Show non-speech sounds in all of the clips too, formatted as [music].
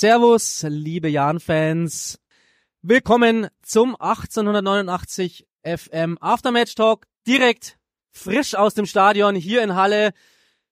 Servus, liebe Jan-Fans. Willkommen zum 1889 FM Aftermatch Talk. Direkt frisch aus dem Stadion hier in Halle.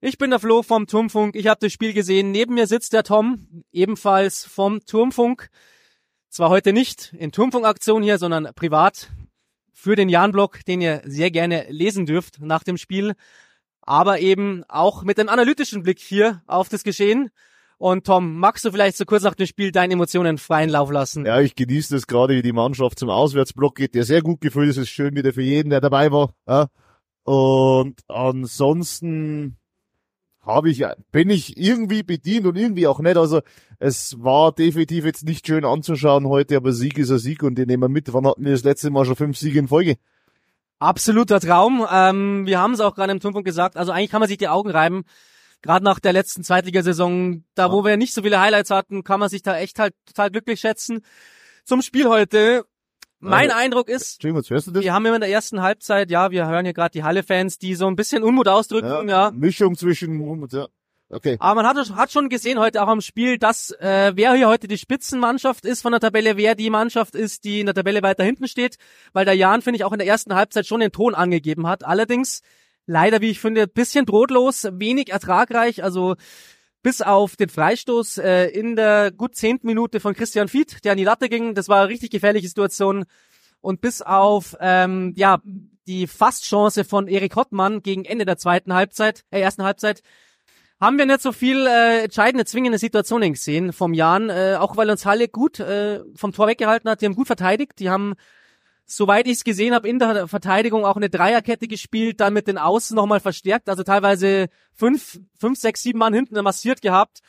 Ich bin der Flo vom Turmfunk. Ich habe das Spiel gesehen. Neben mir sitzt der Tom, ebenfalls vom Turmfunk. Zwar heute nicht in Turmfunkaktion hier, sondern privat für den Jan-Blog, den ihr sehr gerne lesen dürft nach dem Spiel. Aber eben auch mit einem analytischen Blick hier auf das Geschehen. Und Tom, magst du vielleicht so kurz nach dem Spiel deine Emotionen freien Lauf lassen? Ja, ich genieße das gerade, wie die Mannschaft zum Auswärtsblock geht, der sehr gut gefühlt ist. Es ist schön wieder für jeden, der dabei war. Ja. Und ansonsten habe ich, bin ich irgendwie bedient und irgendwie auch nicht. Also es war definitiv jetzt nicht schön anzuschauen heute, aber Sieg ist ein Sieg und den nehmen wir mit. Wann hatten wir das letzte Mal schon fünf Siege in Folge? Absoluter Traum. Ähm, wir haben es auch gerade im Turmfunk gesagt. Also eigentlich kann man sich die Augen reiben gerade nach der letzten Zweitligasaison, da wo wir nicht so viele Highlights hatten, kann man sich da echt halt total glücklich schätzen. Zum Spiel heute. Mein also, Eindruck ist, wir haben immer in der ersten Halbzeit, ja, wir hören hier gerade die Halle-Fans, die so ein bisschen Unmut ausdrücken, ja. ja. Mischung zwischen Unmut, ja. Okay. Aber man hat, hat schon gesehen heute auch am Spiel, dass äh, wer hier heute die Spitzenmannschaft ist von der Tabelle, wer die Mannschaft ist, die in der Tabelle weiter hinten steht, weil der Jan, finde ich, auch in der ersten Halbzeit schon den Ton angegeben hat. Allerdings leider, wie ich finde, bisschen brotlos, wenig ertragreich. Also bis auf den Freistoß äh, in der gut zehnten Minute von Christian Fied, der an die Latte ging. Das war eine richtig gefährliche Situation. Und bis auf ähm, ja die Fastchance von Erik Hottmann gegen Ende der zweiten Halbzeit, äh, ersten Halbzeit, haben wir nicht so viel äh, entscheidende, zwingende Situationen gesehen vom Jan, äh, auch weil uns Halle gut äh, vom Tor weggehalten hat. Die haben gut verteidigt, die haben soweit ich es gesehen habe, in der Verteidigung auch eine Dreierkette gespielt, dann mit den Außen nochmal verstärkt, also teilweise fünf, fünf, sechs, sieben Mann hinten massiert gehabt.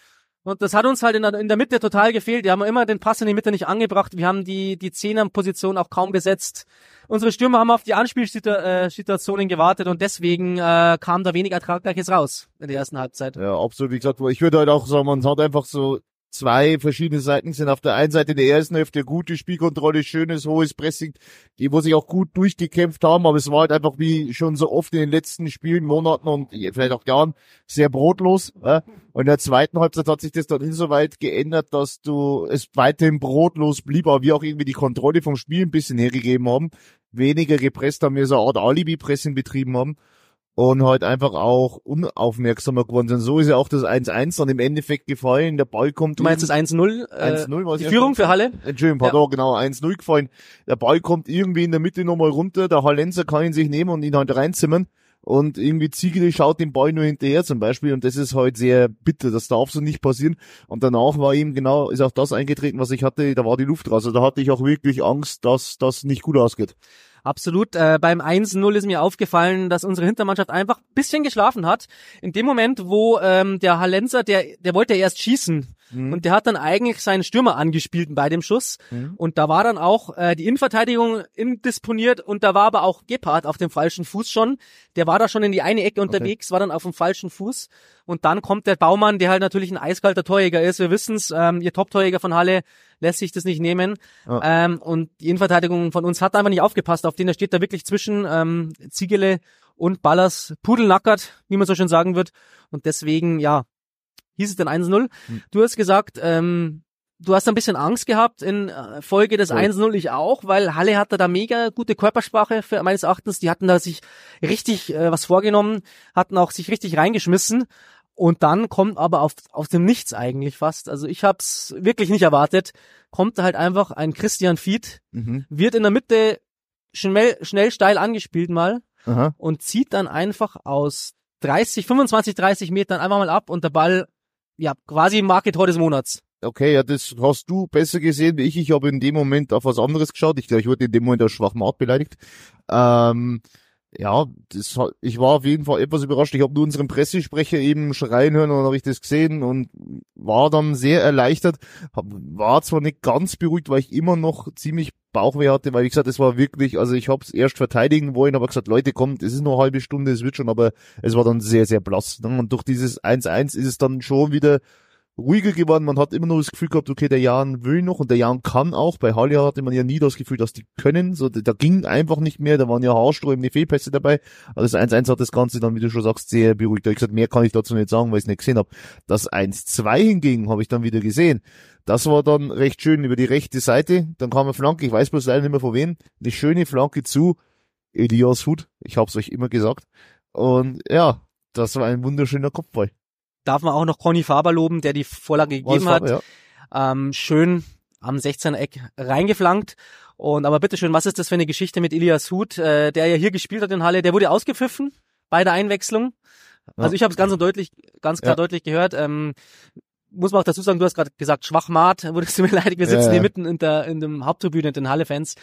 Und das hat uns halt in der, in der Mitte total gefehlt. Wir haben immer den Pass in die Mitte nicht angebracht. Wir haben die, die Zehnerposition auch kaum besetzt. Unsere Stürmer haben auf die Anspielsituationen gewartet und deswegen äh, kam da wenig Ertraggleiches raus in der ersten Halbzeit. Ja, absolut. Wie gesagt, ich würde halt auch sagen, man hat einfach so zwei verschiedene Seiten sind. Auf der einen Seite in der ersten Hälfte gute Spielkontrolle, schönes, hohes Pressing, die wo sich auch gut durchgekämpft haben, aber es war halt einfach wie schon so oft in den letzten Spielen, Monaten und vielleicht auch Jahren sehr brotlos. Ja? Und in der zweiten Halbzeit hat sich das dann insoweit geändert, dass du es weiterhin brotlos blieb, aber wir auch irgendwie die Kontrolle vom Spiel ein bisschen hergegeben haben, weniger gepresst haben, wir so eine Art Alibi-Pressing betrieben haben und halt einfach auch unaufmerksamer geworden sind. So ist ja auch das 1-1 dann im Endeffekt gefallen. Der Ball kommt. Du meinst das 1-0? Äh, 1-0 die Führung für Halle? Entschuldigung, pardon, ja. genau, 1-0 gefallen. Der Ball kommt irgendwie in der Mitte nochmal runter. Der Hallenser kann ihn sich nehmen und ihn halt reinzimmern. Und irgendwie Ziegele schaut den Ball nur hinterher zum Beispiel und das ist halt sehr bitter, das darf so nicht passieren. Und danach war ihm genau, ist auch das eingetreten, was ich hatte, da war die Luft raus. Also da hatte ich auch wirklich Angst, dass das nicht gut ausgeht. Absolut. Äh, beim 1-0 ist mir aufgefallen, dass unsere Hintermannschaft einfach bisschen geschlafen hat. In dem Moment, wo ähm, der Hallenser, der, der wollte ja erst schießen Mhm. Und der hat dann eigentlich seinen Stürmer angespielt bei dem Schuss. Mhm. Und da war dann auch äh, die Innenverteidigung indisponiert und da war aber auch Gebhardt auf dem falschen Fuß schon. Der war da schon in die eine Ecke unterwegs, okay. war dann auf dem falschen Fuß. Und dann kommt der Baumann, der halt natürlich ein eiskalter Torjäger ist. Wir wissen's, ähm, ihr Top-Torjäger von Halle lässt sich das nicht nehmen. Oh. Ähm, und die Innenverteidigung von uns hat einfach nicht aufgepasst. Auf den der steht da wirklich zwischen ähm, Ziegele und Ballers pudelnackert, wie man so schön sagen wird. Und deswegen, ja, hieß es dann 1-0. Hm. Du hast gesagt, ähm, du hast ein bisschen Angst gehabt in äh, Folge des 1-0, ich auch, weil Halle hatte da mega gute Körpersprache für meines Erachtens. Die hatten da sich richtig äh, was vorgenommen, hatten auch sich richtig reingeschmissen. Und dann kommt aber auf, aus dem Nichts eigentlich fast. Also ich hab's wirklich nicht erwartet. Kommt halt einfach ein Christian Fied, mhm. wird in der Mitte schnell, schnell steil angespielt mal Aha. und zieht dann einfach aus 30, 25, 30 Metern einfach mal ab und der Ball ja, quasi Marketor des Monats. Okay, ja, das hast du besser gesehen wie ich. Ich habe in dem Moment auf was anderes geschaut. Ich glaube, ich wurde in dem Moment aus schwachem Art beleidigt. Ähm, ja, das, ich war auf jeden Fall etwas überrascht. Ich habe nur unseren Pressesprecher eben schreien hören und dann habe ich das gesehen und war dann sehr erleichtert. Hab, war zwar nicht ganz beruhigt, weil ich immer noch ziemlich Bauchweh hatte, weil wie gesagt, es war wirklich, also ich habe es erst verteidigen wollen, aber gesagt, Leute, kommt, es ist nur eine halbe Stunde, es wird schon, aber es war dann sehr, sehr blass. Ne? Und durch dieses 1-1 ist es dann schon wieder ruhiger geworden. Man hat immer nur das Gefühl gehabt, okay, der Jan will noch und der Jan kann auch. Bei Halle hatte man ja nie das Gefühl, dass die können. So, da ging einfach nicht mehr. Da waren ja haarsträubende Fehlpässe dabei. Also das 1-1 hat das Ganze dann, wie du schon sagst, sehr beruhigt. Da ich gesagt, mehr kann ich dazu nicht sagen, weil ich es nicht gesehen habe. Das 1-2 hingegen habe ich dann wieder gesehen. Das war dann recht schön über die rechte Seite. Dann kam eine Flanke, ich weiß bloß leider nicht mehr von wem. Eine schöne Flanke zu Elias Hut. Ich habe es euch immer gesagt. Und ja, das war ein wunderschöner Kopfball darf man auch noch Conny Faber loben, der die Vorlage gegeben Faber, hat. Ja. Ähm, schön am 16er Eck reingeflankt. Und aber bitteschön, was ist das für eine Geschichte mit Elias Huth, äh, der ja hier gespielt hat in Halle? Der wurde ausgepfiffen bei der Einwechslung. Ja. Also ich habe es ganz und deutlich, ganz klar ja. deutlich gehört. Ähm, muss man auch dazu sagen, du hast gerade gesagt, Schwachmat, [laughs] wurdest du mir leid, wir sitzen ja, hier mitten in der in dem Haupttribüne in den Halle-Fans.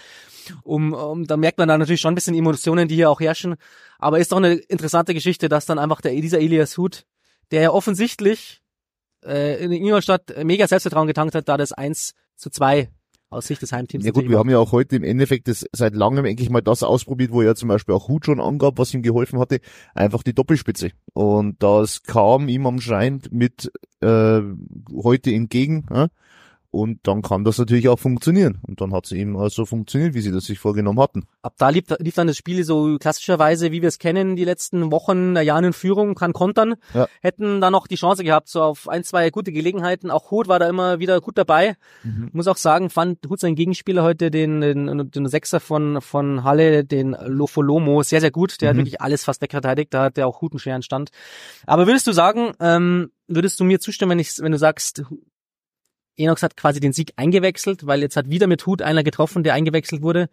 Um, um, da merkt man da natürlich schon ein bisschen Emotionen, die hier auch herrschen. Aber ist doch eine interessante Geschichte, dass dann einfach der dieser Elias Huth der ja offensichtlich äh, in Ingolstadt mega Selbstvertrauen getankt hat, da das 1 zu 2 aus Sicht des Heimteams. Ja gut, wir haben ja auch heute im Endeffekt das seit langem eigentlich mal das ausprobiert, wo er zum Beispiel auch Hut schon angab, was ihm geholfen hatte, einfach die Doppelspitze. Und das kam ihm anscheinend mit äh, heute entgegen. Ja? Und dann kann das natürlich auch funktionieren. Und dann hat es eben so funktioniert, wie sie das sich vorgenommen hatten. Ab da lief, lief dann das Spiel so klassischerweise, wie wir es kennen, die letzten Wochen, Jahren in Führung, kann kontern. Ja. Hätten dann noch die Chance gehabt, so auf ein, zwei gute Gelegenheiten. Auch Hut war da immer wieder gut dabei. Mhm. Muss auch sagen, fand Hut sein Gegenspieler heute, den, den, den Sechser von, von Halle, den Lofolomo, sehr, sehr gut. Der mhm. hat wirklich alles fast wegverteidigt. Da hat der auch Hut einen schweren Stand. Aber würdest du sagen, ähm, würdest du mir zustimmen, wenn, ich, wenn du sagst, Enox hat quasi den Sieg eingewechselt, weil jetzt hat wieder mit Hut einer getroffen, der eingewechselt wurde.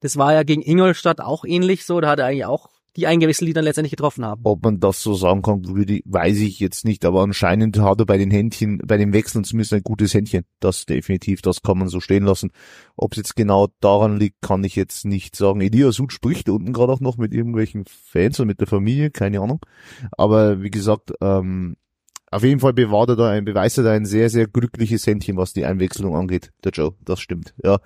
Das war ja gegen Ingolstadt auch ähnlich so. Da hat er eigentlich auch die eingewechselt, die dann letztendlich getroffen haben. Ob man das so sagen kann, weiß ich jetzt nicht, aber anscheinend hat er bei den Händchen, bei den Wechseln zumindest ein gutes Händchen. Das definitiv, das kann man so stehen lassen. Ob es jetzt genau daran liegt, kann ich jetzt nicht sagen. Elias Hut spricht unten gerade auch noch mit irgendwelchen Fans und mit der Familie, keine Ahnung. Aber wie gesagt, ähm, auf jeden Fall bewahrt er da ein, beweist er da ein sehr, sehr glückliches Händchen, was die Einwechslung angeht, der Joe. Das stimmt, ja.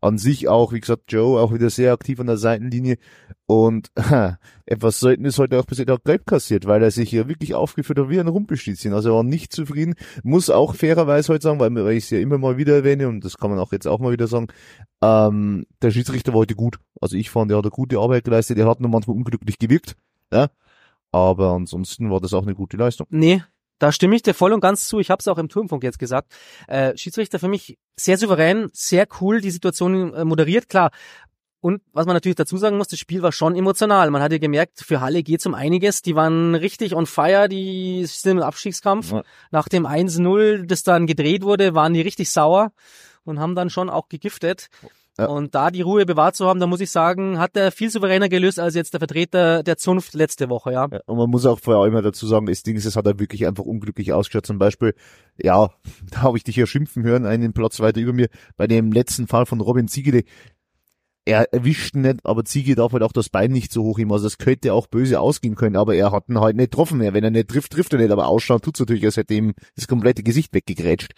An sich auch, wie gesagt, Joe auch wieder sehr aktiv an der Seitenlinie und äh, [laughs] etwas selten ist heute auch bis auch gelb kassiert, weil er sich hier wirklich aufgeführt hat wie ein Rumpelstilzchen. Also er war nicht zufrieden, muss auch fairerweise heute sagen, weil, weil ich es ja immer mal wieder erwähne und das kann man auch jetzt auch mal wieder sagen, ähm, der Schiedsrichter war heute gut. Also ich fand, er hat eine gute Arbeit geleistet, er hat nur manchmal unglücklich gewirkt, ja. Aber ansonsten war das auch eine gute Leistung. Nee, da stimme ich dir voll und ganz zu. Ich habe es auch im Turmfunk jetzt gesagt. Äh, Schiedsrichter für mich sehr souverän, sehr cool, die Situation äh, moderiert. Klar, und was man natürlich dazu sagen muss, das Spiel war schon emotional. Man hatte gemerkt, für Halle geht's um einiges. Die waren richtig on fire, die sind im Abstiegskampf. Ja. Nach dem 1-0, das dann gedreht wurde, waren die richtig sauer und haben dann schon auch gegiftet. Ja. Und da die Ruhe bewahrt zu haben, da muss ich sagen, hat er viel souveräner gelöst als jetzt der Vertreter der Zunft letzte Woche, ja. ja und man muss auch vorher immer dazu sagen, das Ding ist, es hat er wirklich einfach unglücklich ausgeschaut. Zum Beispiel, ja, [laughs] da habe ich dich ja schimpfen hören, einen Platz weiter über mir, bei dem letzten Fall von Robin Ziegele. Er erwischt nicht, aber Ziege darf halt auch das Bein nicht so hoch ihm. Also es könnte auch böse ausgehen können, aber er hat ihn halt nicht getroffen. Wenn er nicht trifft, trifft er nicht, aber ausschauen tut's natürlich, als hätte ihm das komplette Gesicht weggegrätscht.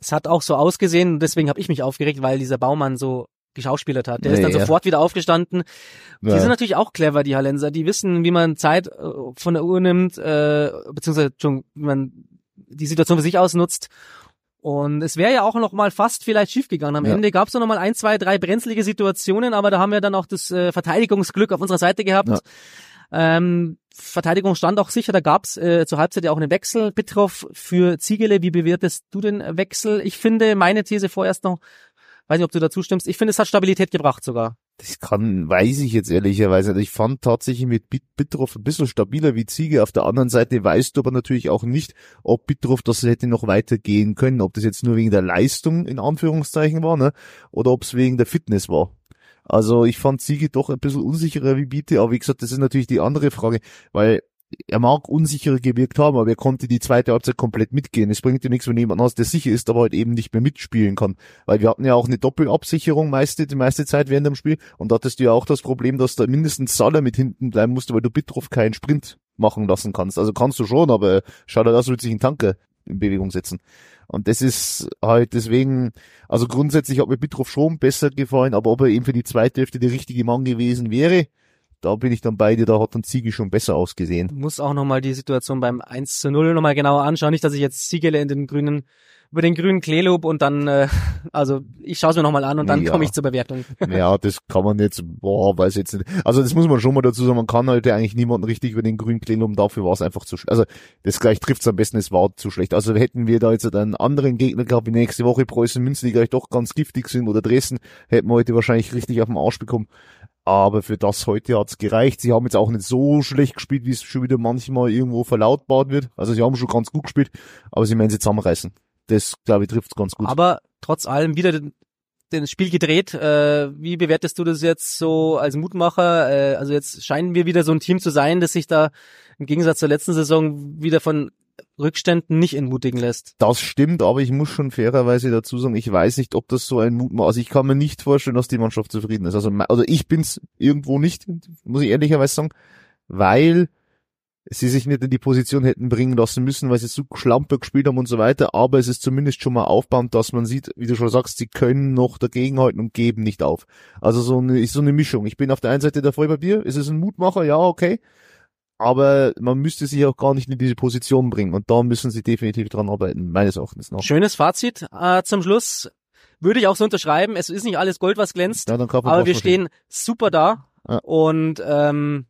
Es hat auch so ausgesehen, deswegen habe ich mich aufgeregt, weil dieser Baumann so geschauspielert hat. Der nee, ist dann ja. sofort wieder aufgestanden. Die ja. sind natürlich auch clever, die Hallenser. Die wissen, wie man Zeit äh, von der Uhr nimmt, äh, beziehungsweise schon, wie man die Situation für sich ausnutzt. Und es wäre ja auch noch mal fast vielleicht schiefgegangen. Am ja. Ende gab es noch mal ein, zwei, drei brenzlige Situationen, aber da haben wir dann auch das äh, Verteidigungsglück auf unserer Seite gehabt. Ja. Ähm, Verteidigung stand auch sicher, da gab's äh, zur Halbzeit ja auch einen Wechsel. Bitroff für Ziegele, wie bewertest du den Wechsel? Ich finde meine These vorerst noch, Weiß nicht, ob du dazu stimmst. Ich finde, es hat Stabilität gebracht sogar. Das kann, weiß ich jetzt ehrlicherweise. Ich fand tatsächlich mit Bitroff ein bisschen stabiler wie Ziege. Auf der anderen Seite weißt du aber natürlich auch nicht, ob Bitroff das hätte noch weitergehen können, ob das jetzt nur wegen der Leistung in Anführungszeichen war, ne? Oder ob es wegen der Fitness war. Also ich fand Ziege doch ein bisschen unsicherer wie Biete, aber wie gesagt, das ist natürlich die andere Frage, weil er mag unsicherer gewirkt haben, aber er konnte die zweite Halbzeit komplett mitgehen. Es bringt dir nichts, wenn jemand hast, der sicher ist, aber halt eben nicht mehr mitspielen kann. Weil wir hatten ja auch eine Doppelabsicherung meiste, die meiste Zeit während dem Spiel und da hattest du ja auch das Problem, dass da mindestens Salah mit hinten bleiben musste, weil du Bitroff keinen Sprint machen lassen kannst. Also kannst du schon, aber schau dir das, wird sich ein Tanker in Bewegung setzen. Und das ist halt deswegen, also grundsätzlich hat mir Bitroff schon besser gefallen, aber ob er eben für die zweite Hälfte der richtige Mann gewesen wäre, da bin ich dann bei dir, da hat dann Ziege schon besser ausgesehen. Muss auch nochmal die Situation beim 1 zu 0 nochmal genauer anschauen. Nicht, dass ich jetzt Ziegele in den grünen über den grünen Kleelob und dann, äh, [laughs] also ich schaue es mir nochmal an und dann Ja. komme ich zur Bewertung. [laughs] Ja, das kann man jetzt, boah, weiß jetzt nicht. Also das muss man schon mal dazu sagen, man kann halt eigentlich niemanden richtig über den grünen Plenum, dafür war es einfach zu schlecht. Also das gleich trifft's am besten, es war zu schlecht. Also hätten wir da jetzt einen anderen Gegner gehabt, wie nächste Woche Preußen München, die gleich doch ganz giftig sind, oder Dresden, hätten wir heute wahrscheinlich richtig auf den Arsch bekommen. Aber für das heute hat's gereicht. Sie haben jetzt auch nicht so schlecht gespielt, wie es schon wieder manchmal irgendwo verlautbart wird. Also sie haben schon ganz gut gespielt, aber sie werden sie zusammenreißen. Das, glaube ich, trifft's ganz gut. Aber trotz allem wieder den, den Spiel gedreht. Äh, wie bewertest du das jetzt so als Mutmacher? Äh, also jetzt scheinen wir wieder so ein Team zu sein, das sich da im Gegensatz zur letzten Saison wieder von Rückständen nicht entmutigen lässt. Das stimmt, aber ich muss schon fairerweise dazu sagen, ich weiß nicht, ob das so ein Mut Also ich kann mir nicht vorstellen, dass die Mannschaft zufrieden ist. Also, also ich bin's irgendwo nicht, muss ich ehrlicherweise sagen, weil sie sich nicht in die Position hätten bringen lassen müssen, weil sie so schlamper gespielt haben und so weiter. Aber es ist zumindest schon mal aufbauend, dass man sieht, wie du schon sagst, sie können noch dagegenhalten und geben nicht auf. Also so eine, ist so eine Mischung. Ich bin auf der einen Seite der Vollpapier, ist es ein Mutmacher? Ja, okay. Aber man müsste sich auch gar nicht in diese Position bringen. Und da müssen sie definitiv dran arbeiten, meines Erachtens nach. Schönes Fazit äh, zum Schluss. Würde ich auch so unterschreiben. Es ist nicht alles Gold, was glänzt. Ja, aber wir stehen super da Ja. und ähm,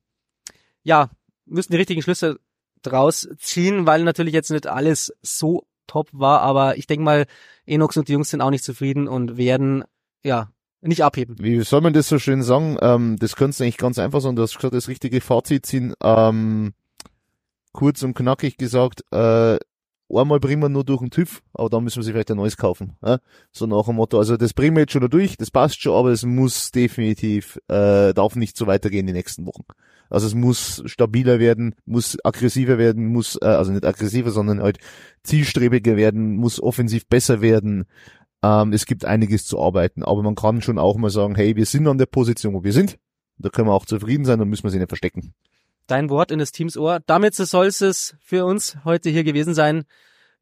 ja, müssen die richtigen Schlüsse draus ziehen, weil natürlich jetzt nicht alles so top war, aber ich denke mal, Enox und die Jungs sind auch nicht zufrieden und werden ja nicht abheben. Wie soll man das so schön sagen? Ähm, das kannst du eigentlich ganz einfach sagen. Du hast gesagt, das richtige Fazit ziehen. Ähm, kurz und knackig gesagt, äh, einmal bringen wir nur durch den TÜV, aber dann müssen wir sich vielleicht ein neues kaufen. Ja? So nach dem Motto, also das bringen wir jetzt schon da durch, das passt schon, aber es muss definitiv, äh, darf nicht so weitergehen die nächsten Wochen. Also es muss stabiler werden, muss aggressiver werden, muss, äh, also nicht aggressiver, sondern halt zielstrebiger werden, muss offensiv besser werden. Ähm, es gibt einiges zu arbeiten, aber man kann schon auch mal sagen, hey, wir sind an der Position, wo wir sind. Da können wir auch zufrieden sein und müssen wir sie nicht verstecken. Dein Wort in das Teams Ohr. Damit soll es für uns heute hier gewesen sein.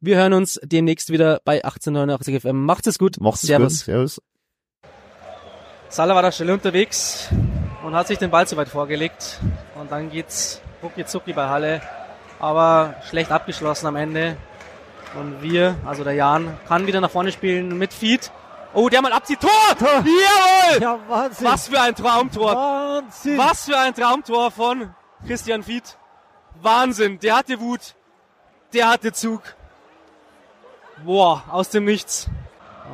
Wir hören uns demnächst wieder bei 1889 FM. Macht's es gut. Macht's Servus. gut. Servus. Salah war da schnell unterwegs und hat sich den Ball zu weit vorgelegt. Und dann geht's rucki zucki bei Halle. Aber schlecht abgeschlossen am Ende. Und wir, also der Jan, kann wieder nach vorne spielen mit Feed. Oh, der mal abzieht. Tor! Jawohl! Ja, Wahnsinn. Was für ein Traumtor! Wahnsinn. Was für ein Traumtor von Christian Fied. Wahnsinn, der hatte Wut. Der hatte Zug. Boah, aus dem Nichts.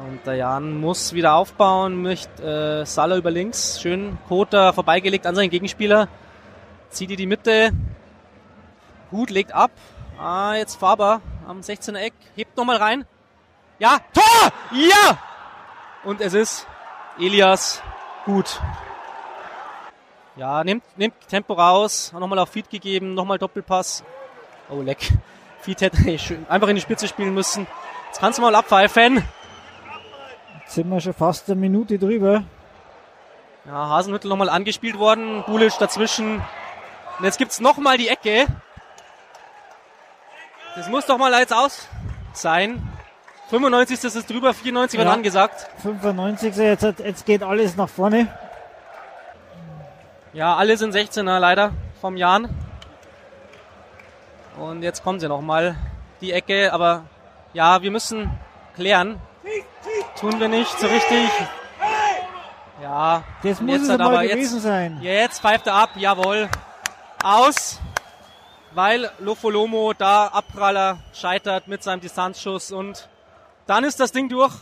Und der Jan muss wieder aufbauen, möchte äh, Salah über links. Schön Kota vorbeigelegt an seinen Gegenspieler. Zieht die die Mitte. Gut, legt ab. Ah, jetzt Faber am 16er Eck. Hebt nochmal rein. Ja, Tor! Ja! Und es ist Elias gut. Ja, nimmt, nimmt Tempo raus, nochmal auf Feed gegeben, nochmal Doppelpass. Oh, leck. Feed hätte [laughs] schön einfach in die Spitze spielen müssen. Jetzt kannst du mal abpfeifen. Jetzt sind wir schon fast eine Minute drüber. Ja, Hasenhüttel nochmal angespielt worden, Bulic dazwischen. Und jetzt gibt's nochmal die Ecke. Das muss doch mal jetzt aus sein. 95. ist es drüber, 94 wird Ja. angesagt. 95. Jetzt, jetzt geht alles nach vorne. Ja, alle sind 16er leider vom Jan. Und jetzt kommen sie nochmal die Ecke, aber ja, wir müssen klären. Tun wir nicht so richtig. Ja, Das muss jetzt es aber gewesen jetzt, sein. jetzt pfeift er ab, jawohl. Aus, weil Lofolomo da Abpraller scheitert mit seinem Distanzschuss und dann ist das Ding durch.